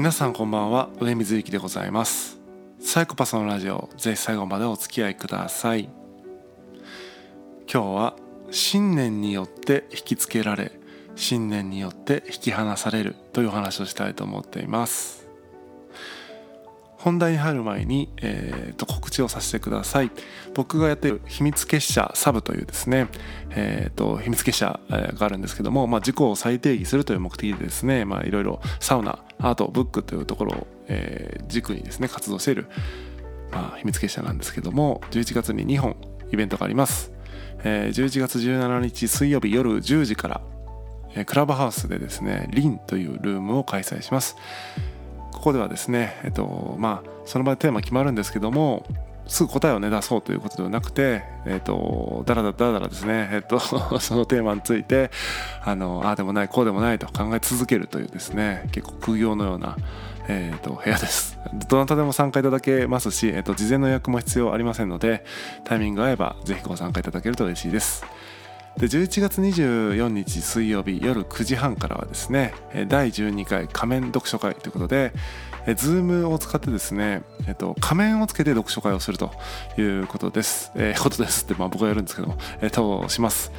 皆さんこんばんは。上水幸でございます。サイコパスのラジオぜひ最後までお付き合いください。今日は信念によって引きつけられ信念によって引き離されるというお話をしたいと思っています。本題に入る前に、えー、と告知をさせてください。僕がやっている秘密結社サブというですね、えー、と秘密結社があるんですけども、まあ、自己を再定義するという目的でですねいろいろサウナアートブックというところを、えー、軸にですね活動している、まあ、秘密結社なんですけども11月に2本イベントがあります、えー、11月17日水曜日夜10時からクラブハウスでですねリンというルームを開催します。ここではですね、えっとまあ、その場でテーマ決まるんですけどもすぐ答えをね出そうということではなくて、えっと、だらだらだらだらですね、えっと、そのテーマについてあのああでもないこうでもないと考え続けるというですね結構苦行のような、えっと、部屋です。どなたでも参加いただけますし、えっと、事前の予約も必要ありませんのでタイミングが合えばぜひご参加いただけると嬉しいです。で11月24日水曜日夜9時半からはですね第12回仮面読書会ということでえ Zoom を使ってですね、えっと、仮面をつけて読書会をするということです。えー、ことですって、まあ、僕がやるんですけども、えー、とします。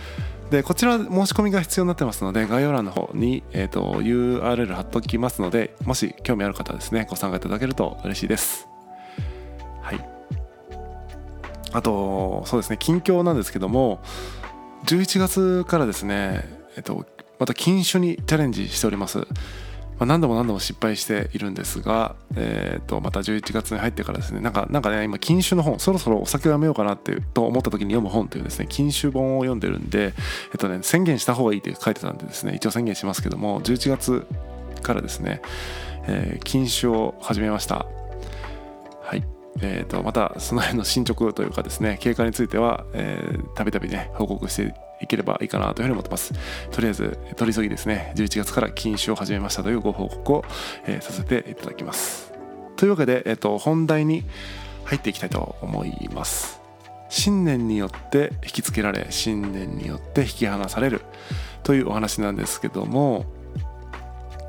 でこちら申し込みが必要になってますので概要欄の方に、えーと、と URL 貼っておきますのでもし興味ある方はですねご参加いただけると嬉しいです。はいあとそうですね近況なんですけども11月からですね、えっと、また禁酒にチャレンジしております。ま、何度も何度も失敗しているんですが、えー、とまた11月に入ってからですねなんかなんかね今禁酒の本そろそろお酒をやめようかなってと思った時に読む本というですね禁酒本を読んでるんで、えっとね、宣言した方がいいって書いてたんでですね一応宣言しますけども11月からですね、えー、禁酒を始めましたえー、とまたその辺の進捗というかですね 経過についてはたびたびね報告していければいいかなというふうに思ってます。とりあえず取り急ぎですね11月から禁酒を始めましたというご報告を、えー、させていただきます。というわけで、えーと、本題に入っていきたいと思います。信念によって引きつけられ信念によって引き離される。というお話なんですけども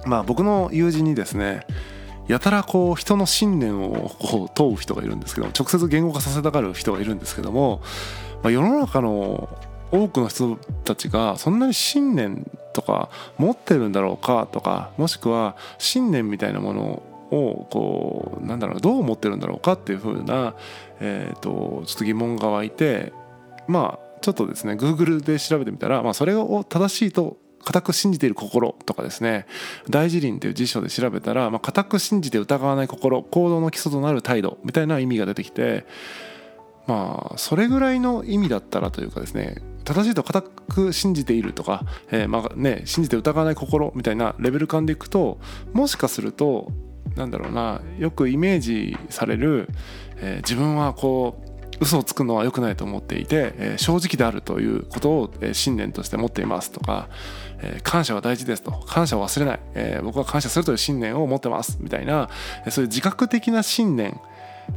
まあ僕の友人にですねやたらこう人の信念をこう問う人がいるんですけど直接言語化させたがる人がいるんですけども、まあ、世の中の多くの人たちがそんなに信念とか持ってるんだろうかとかもしくは信念みたいなものをこうなんだろうどう思ってるんだろうかっていうふうな、えー、とちょっと疑問が湧いてまあちょっとですね Google で調べてみたら、まあ、それを正しいと固く信じている心とかですね大辞林という辞書で調べたら、まあ、固く信じて疑わない心行動の基礎となる態度みたいな意味が出てきてまあそれぐらいの意味だったらというかですね正しいと固く信じているとか、えー、まあね、信じて疑わない心みたいなレベル感でいくともしかするとなんだろうなよくイメージされる、えー、自分はこう嘘をつくのは良くないと思っていて、えー、正直であるということを、えー、信念として持っていますとか、えー、感謝は大事ですと。感謝を忘れない、え僕は感謝するという信念を持ってます。みたいな、えそういう自覚的な信念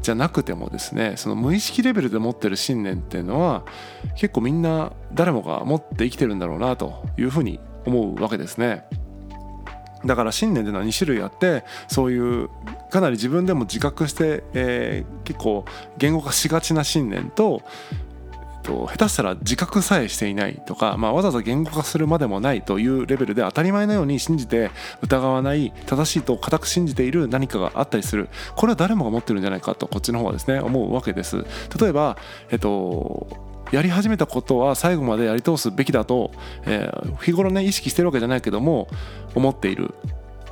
じゃなくてもですねその無意識レベルで持ってる信念っていうのは結構みんな誰もが持って生きてるんだろうなというふうに思うわけですね。だから信念っていうのは2種類あってそういうかなり自分でも自覚して、えー、結構言語化しがちな信念とと下手したら自覚さえしていないとか、まあ、わざわざ言語化するまでもないというレベルで当たり前のように信じて疑わない正しいと固く信じている何かがあったりする。これは誰もが持ってるんじゃないかとこっちの方はですね思うわけです。例えばえっとやり始めたことは最後までやり通すべきだと、えー、日頃ね意識してるわけじゃないけども思っている。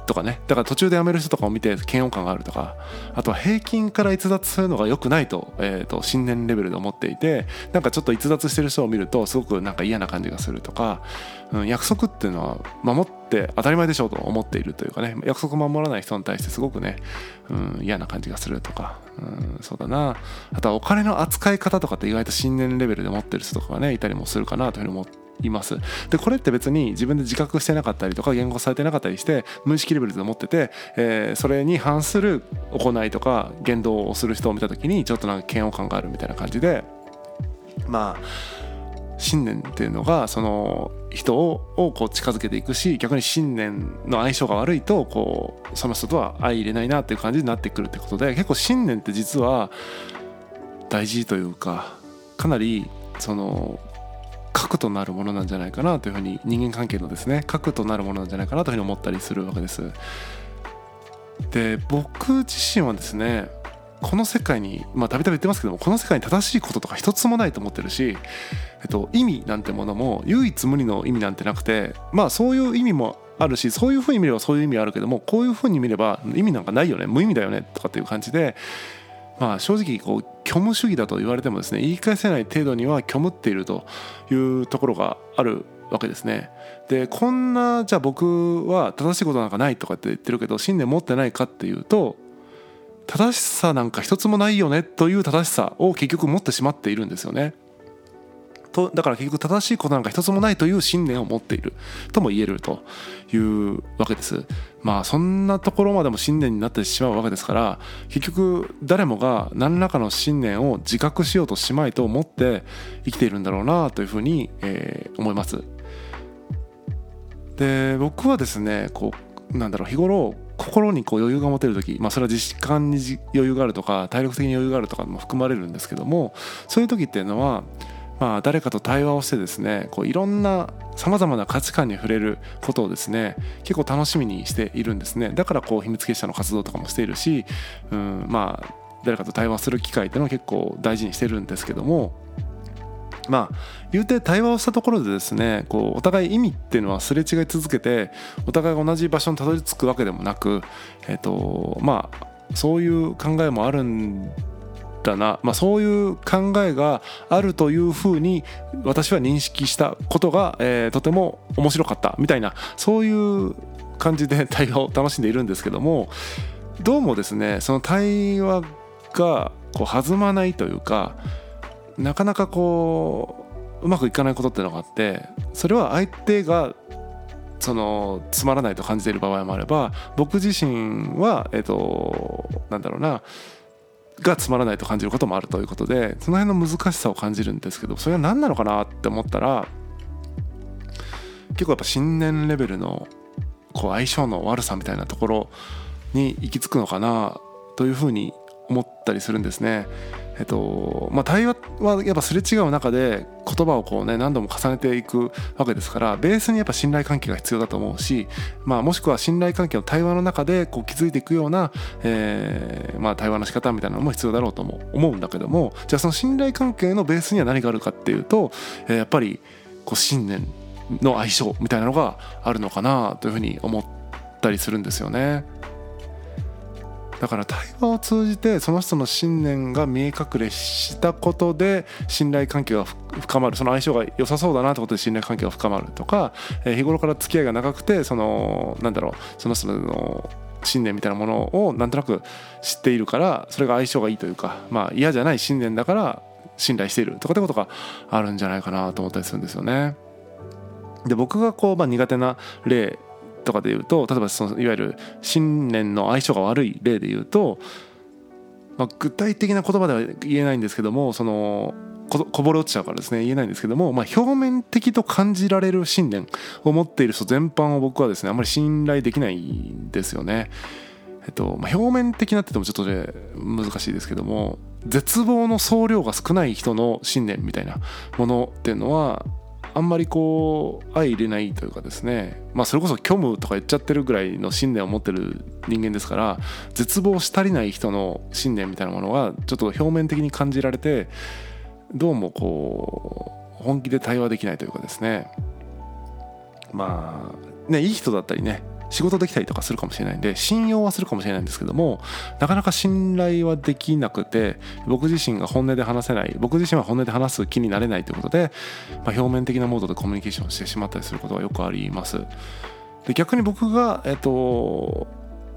とかね。だから途中で辞める人とかを見て嫌悪感があるとかあとは平均から逸脱するのが良くないと,、えーと、信念レベルで思っていてなんかちょっと逸脱してる人を見るとすごくなんか嫌な感じがするとか、うん、約束っていうのは守って当たり前でしょうと思っているというかね約束守らない人に対してすごくね、うん、嫌な感じがするとか、うん、そうだな。あとはお金の扱い方とかって意外と信念レベルで持ってる人とかがねいたりもするかなというふうに思っています。でこれって別に自分で自覚してなかったりとか言語されてなかったりして無意識レベルで思ってて、えー、それに反する行いとか言動をする人を見た時にちょっとなんか嫌悪感があるみたいな感じでまあ信念っていうのがその人をこう近づけていくし逆に信念の相性が悪いとこうその人とは相入れないなっていう感じになってくるってことで結構信念って実は大事というかかなりその核となるものなんじゃないかなというふうに人間関係のですね核となるものなんじゃないかなというふうに思ったりするわけです。で僕自身はですねこの世界にまあたびたび言ってますけどもこの世界に正しいこととか一つもないと思ってるし、えっと、意味なんてものも唯一無二の意味なんてなくてまあそういう意味もあるしそういうふうに見ればそういう意味あるけどもこういうふうに見れば意味なんかないよね無意味だよねとかっていう感じでまあ正直こう虚無主義だと言われてもですね言い返せない程度には虚無っているというところがあるわけですね。でこんなじゃあ僕は正しいことなんかないとかって言ってるけど信念持ってないかっていうと正しさなんか一つもないよねという正しさを結局持ってしまっているんですよね。とだから結局正しいことなんか一つもないという信念を持っているとも言えるというわけです。まあそんなところまでも信念になってしまうわけですから結局誰もが何らかの信念を自覚しようとしまいと思って生きているんだろうなというふうに、えー、思います。で僕はですねこうなんだろう日頃心にこう余裕が持てる時、まあ、それは時間に余裕があるとか体力的に余裕があるとかも含まれるんですけどもそういう時っていうのはまあ、誰かと対話をしてですねこういろんなさまざまな価値観に触れることをですね結構楽しみにしているんですね。だからこう秘密結社の活動とかもしているし、うん、まあ誰かと対話する機会っていうのを結構大事にしてるんですけどもまあ言うて対話をしたところでですねこうお互い意味っていうのはすれ違い続けてお互いが同じ場所にたどり着くわけでもなくえっ、とまあそういう考えもあるんだな、まあ、そういう考えがあるというふうに私は認識したことが、えー、とても面白かった。みたいな。そういう感じで 対話を楽しんでいるんですけどもどうもですねその対話がこう弾まないというかなかなかこううまくいかないことっていうのがあってそれは相手がそのつまらないと感じている場合もあれば僕自身はえっ、となんだろうな。がつまらないと感じることもあるということでその辺の難しさを感じるんですけどそれは何なのかなって思ったら結構やっぱ新年レベルのこう相性の悪さみたいなところに行き着くのかなというふうに思ったりするんですね。えっとまあ、対話はやっぱすれ違う中で言葉をこうね何度も重ねていくわけですからベースにやっぱ信頼関係が必要だと思うし、まあ、もしくは信頼関係の対話の中でこう築いていくような、えーまあ、対話の仕方みたいなのも必要だろうとも思うんだけどもじゃあその信頼関係のベースには何があるかっていうと、えー、やっぱりこう信念の相性みたいなのがあるのかなというふうに思ったりするんですよね。だから対話を通じてその人の信念が見え隠れしたことで信頼関係が深まるその相性が良さそうだなってことで信頼関係が深まるとか、え日頃から付き合いが長くてそのなんだろうその人の信念みたいなものをなんとなく知っているからそれが相性がいいというかまあ嫌じゃない信念だから信頼しているとかってことがあるんじゃないかなと思ったりするんですよね。で僕がこう、まあ、苦手な例とかで言うと例えばそのいわゆる信念の相性が悪い例で言うと、まあ、具体的な言葉では言えないんですけどもそのこぼれ落ちちゃうからですね言えないんですけども、まあ、表面的と感じられる信念を持っている人全般を僕はですねあんまり信頼できないんですよね。えっとまあ、表面的なって言ってもちょっと、ね、難しいですけども絶望の総量が少ない人の信念みたいなものっていうのはあんまりこう相入れないというかですね。まあそれこそ虚無とか言っちゃってるぐらいの信念を持ってる人間ですから絶望し足りない人の信念みたいなものがちょっと表面的に感じられてどうもこう本気で対話できないというかですね。まあねいい人だったりね仕事できたりとかするかもしれないんで信用はするかもしれないんですけどもなかなか信頼はできなくて僕自身が本音で話せない僕自身は本音で話す気になれないということで、まあ、表面的なモードでコミュニケーションしてしまったりすることがよくあります。で逆に僕がえっと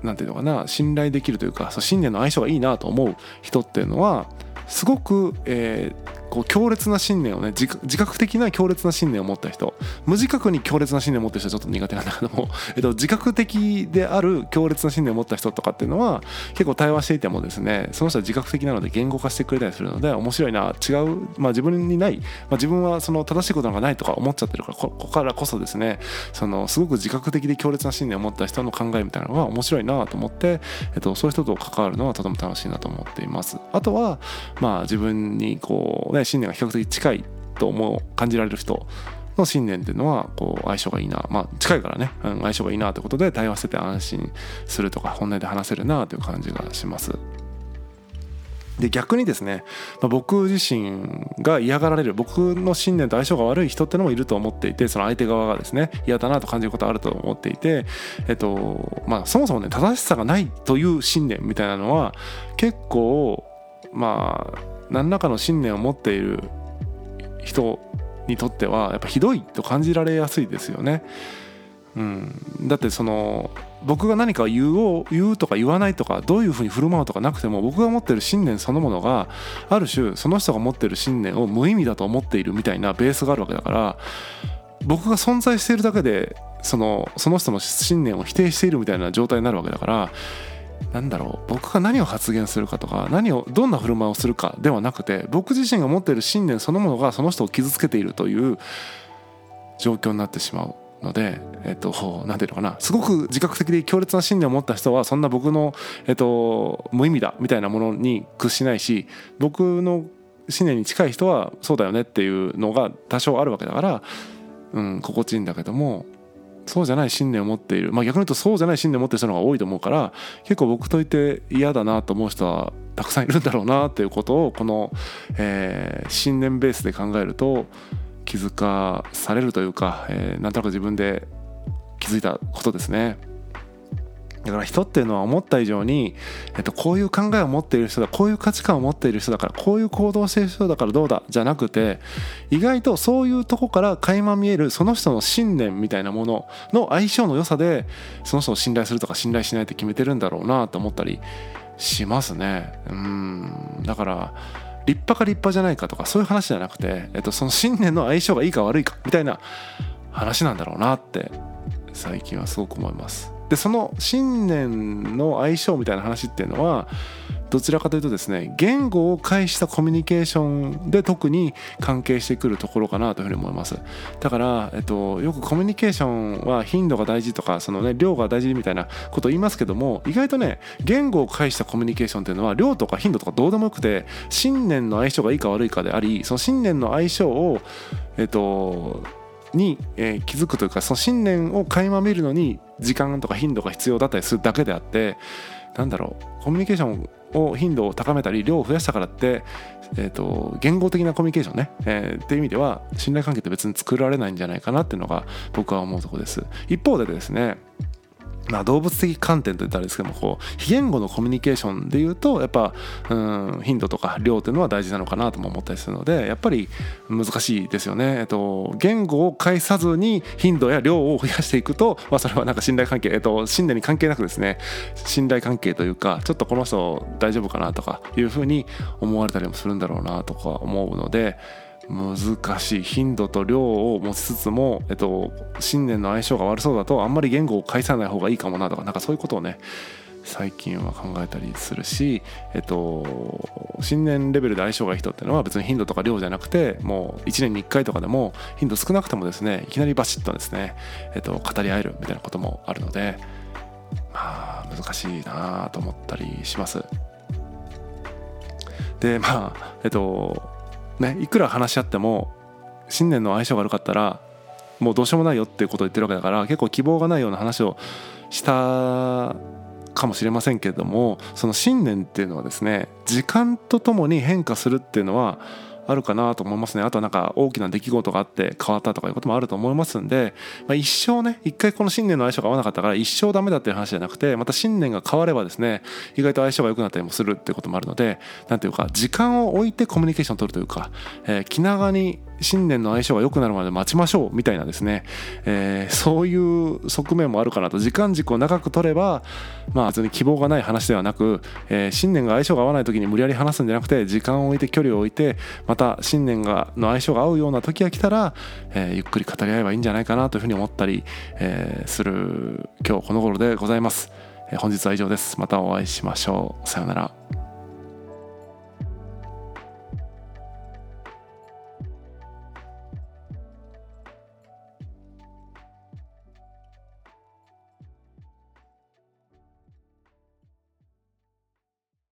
何て言うのかな信頼できるというかそう信念の相性がいいなと思う人っていうのはすごく、えー、こう強烈な信念をね自覚的な強烈な信念を持った人。無自覚に強烈な信念を持ってる人はちょっと苦手なんだけども、えっと、自覚的である強烈な信念を持った人とかっていうのは結構対話していてもですねその人は自覚的なので言語化してくれたりするので面白いな違う、まあ、自分にない、まあ、自分はその正しいことなんかないとか思っちゃってるからここからこそですねそのすごく自覚的で強烈な信念を持った人の考えみたいなのが面白いなと思って、えっと、そういう人と関わるのはとても楽しいなと思っています。あとはまあ自分にこうね信念が比較的近いと思う感じられる人の信念っていうのはこう相性がいいなまあ近いからね、うん、相性がいいなということで対話してて安心するとか本音で話せるなという感じがします。で逆にですね、まあ、僕自身が嫌がられる僕の信念と相性が悪い人ってのもいると思っていてその相手側がですね嫌だなと感じることあると思っていて、えっとまあ、そもそもね正しさがないという信念みたいなのは結構まあ何らかの信念を持っている人にとってはやっぱひどいと感じられやすいですよね。うん、だってその僕が何か言おう言うとか言わないとかどういうふうに振る舞うとかなくても僕が持ってる信念そのものがある種その人が持ってる信念を無意味だと思っているみたいなベースがあるわけだから僕が存在しているだけでそのその人の信念を否定しているみたいな状態になるわけだからなんだろう僕が何を発言するかとか何をどんな振る舞いをするかではなくて僕自身が持っている信念そのものがその人を傷つけているという状況になってしまうので、えっと、なんていうのかなすごく自覚的で強烈な信念を持った人はそんな僕の、えっと、無意味だみたいなものに屈しないし僕の信念に近い人はそうだよねっていうのが多少あるわけだから、うん、心地いいんだけどもそうじゃない信念を持っている、まあ、逆に言うとそうじゃない信念を持ってる人の方が多いと思うから結構僕といて嫌だなと思う人はたくさんいるんだろうなっていうことをこの、えー、信念ベースで考えると気づかされるというか、えー、なんとなく自分で気づいたことですね。だから人っていうのは思った以上に、えっと、こういう考えを持っている人だこういう価値観を持っている人だからこういう行動をしている人だからどうだじゃなくて意外とそういうとこから垣間見えるその人の信念みたいなものの相性の良さでその人を信頼するとか信頼しないって決めてるんだろうなと思ったりしますね。うんだから立派か立派じゃないかとかそういう話じゃなくて、えっと、その信念の相性がいいか悪いかみたいな話なんだろうなって最近はすごく思います。でその信念の相性みたいな話っていうのはどちらかというとですね言語を介したコミュニケーションで特に関係してくるところかなというふうに思いますだから、えっと、よくコミュニケーションは頻度が大事とかその、ね、量が大事みたいなことを言いますけども意外とね言語を介したコミュニケーションっていうのは量とか頻度とかどうでもよくて信念の相性がいいか悪いかでありその信念の相性をえっとに、えー、気づくというかその信念を垣間見るのに時間とか頻度が必要だったりするだけであってなんだろうコミュニケーションを頻度を高めたり量を増やしたからって、えーと、言語的なコミュニケーションね、えー、っていう意味では信頼関係って別に作られないんじゃないかなっていうのが僕は思うとこです。一方でですねまあ、動物的観点といったらですけどもこう非言語のコミュニケーションでいうとやっぱうん頻度とか量っていうのは大事なのかなとも思ったりするのでやっぱり難しいですよね。えっと、言語を介さずに頻度や量を増やしていくと、まあ、それはなんか信頼関係、えっと、信念に関係なくですね信頼関係というかちょっとこの人大丈夫かなとかいうふうに思われたりもするんだろうなとか思うので。難しい頻度と量を持ちつつも、えっと、信念の相性が悪そうだとあんまり言語を返さない方がいいかもなとかなんかそういうことをね最近は考えたりするし、えっと、信念レベルで相性がいい人っていうのは別に頻度とか量じゃなくてもう1年に1回とかでも頻度少なくてもですねいきなりバシッとですね、えっと、語り合えるみたいなこともあるのでまあ難しいなと思ったりします。でまあえっとね、いくら話し合っても信念の相性が悪かったらもうどうしようもないよっていうことを言ってるわけだから結構希望がないような話をしたかもしれませんけれどもその信念っていうのはですね時間とともに変化するっていうのはあるかなと思いますね。あとはなんか大きな出来事があって変わったとかいうこともあると思いますんで、まあ、一生ね一回この信念の相性が合わなかったから一生ダメだっていう話じゃなくてまた信念が変わればですね意外と相性が良くなったりもするっていうこともあるので何ていうか時間を置いてコミュニケーションを取るというか、えー、気長に新年の相性が良くなるまで待ちましょうみたいなですね、えー、そういう側面もあるかなと時間軸を長く取ればまあ別に希望がない話ではなく、えー、新年が相性が合わない時に無理やり話すんじゃなくて時間を置いて距離を置いてまた新年がの相性が合うような時が来たら、えー、ゆっくり語り合えばいいんじゃないかなというふうに思ったり、え、する今日この頃でございます。え本日は以上です。またお会いしましょう。さようなら。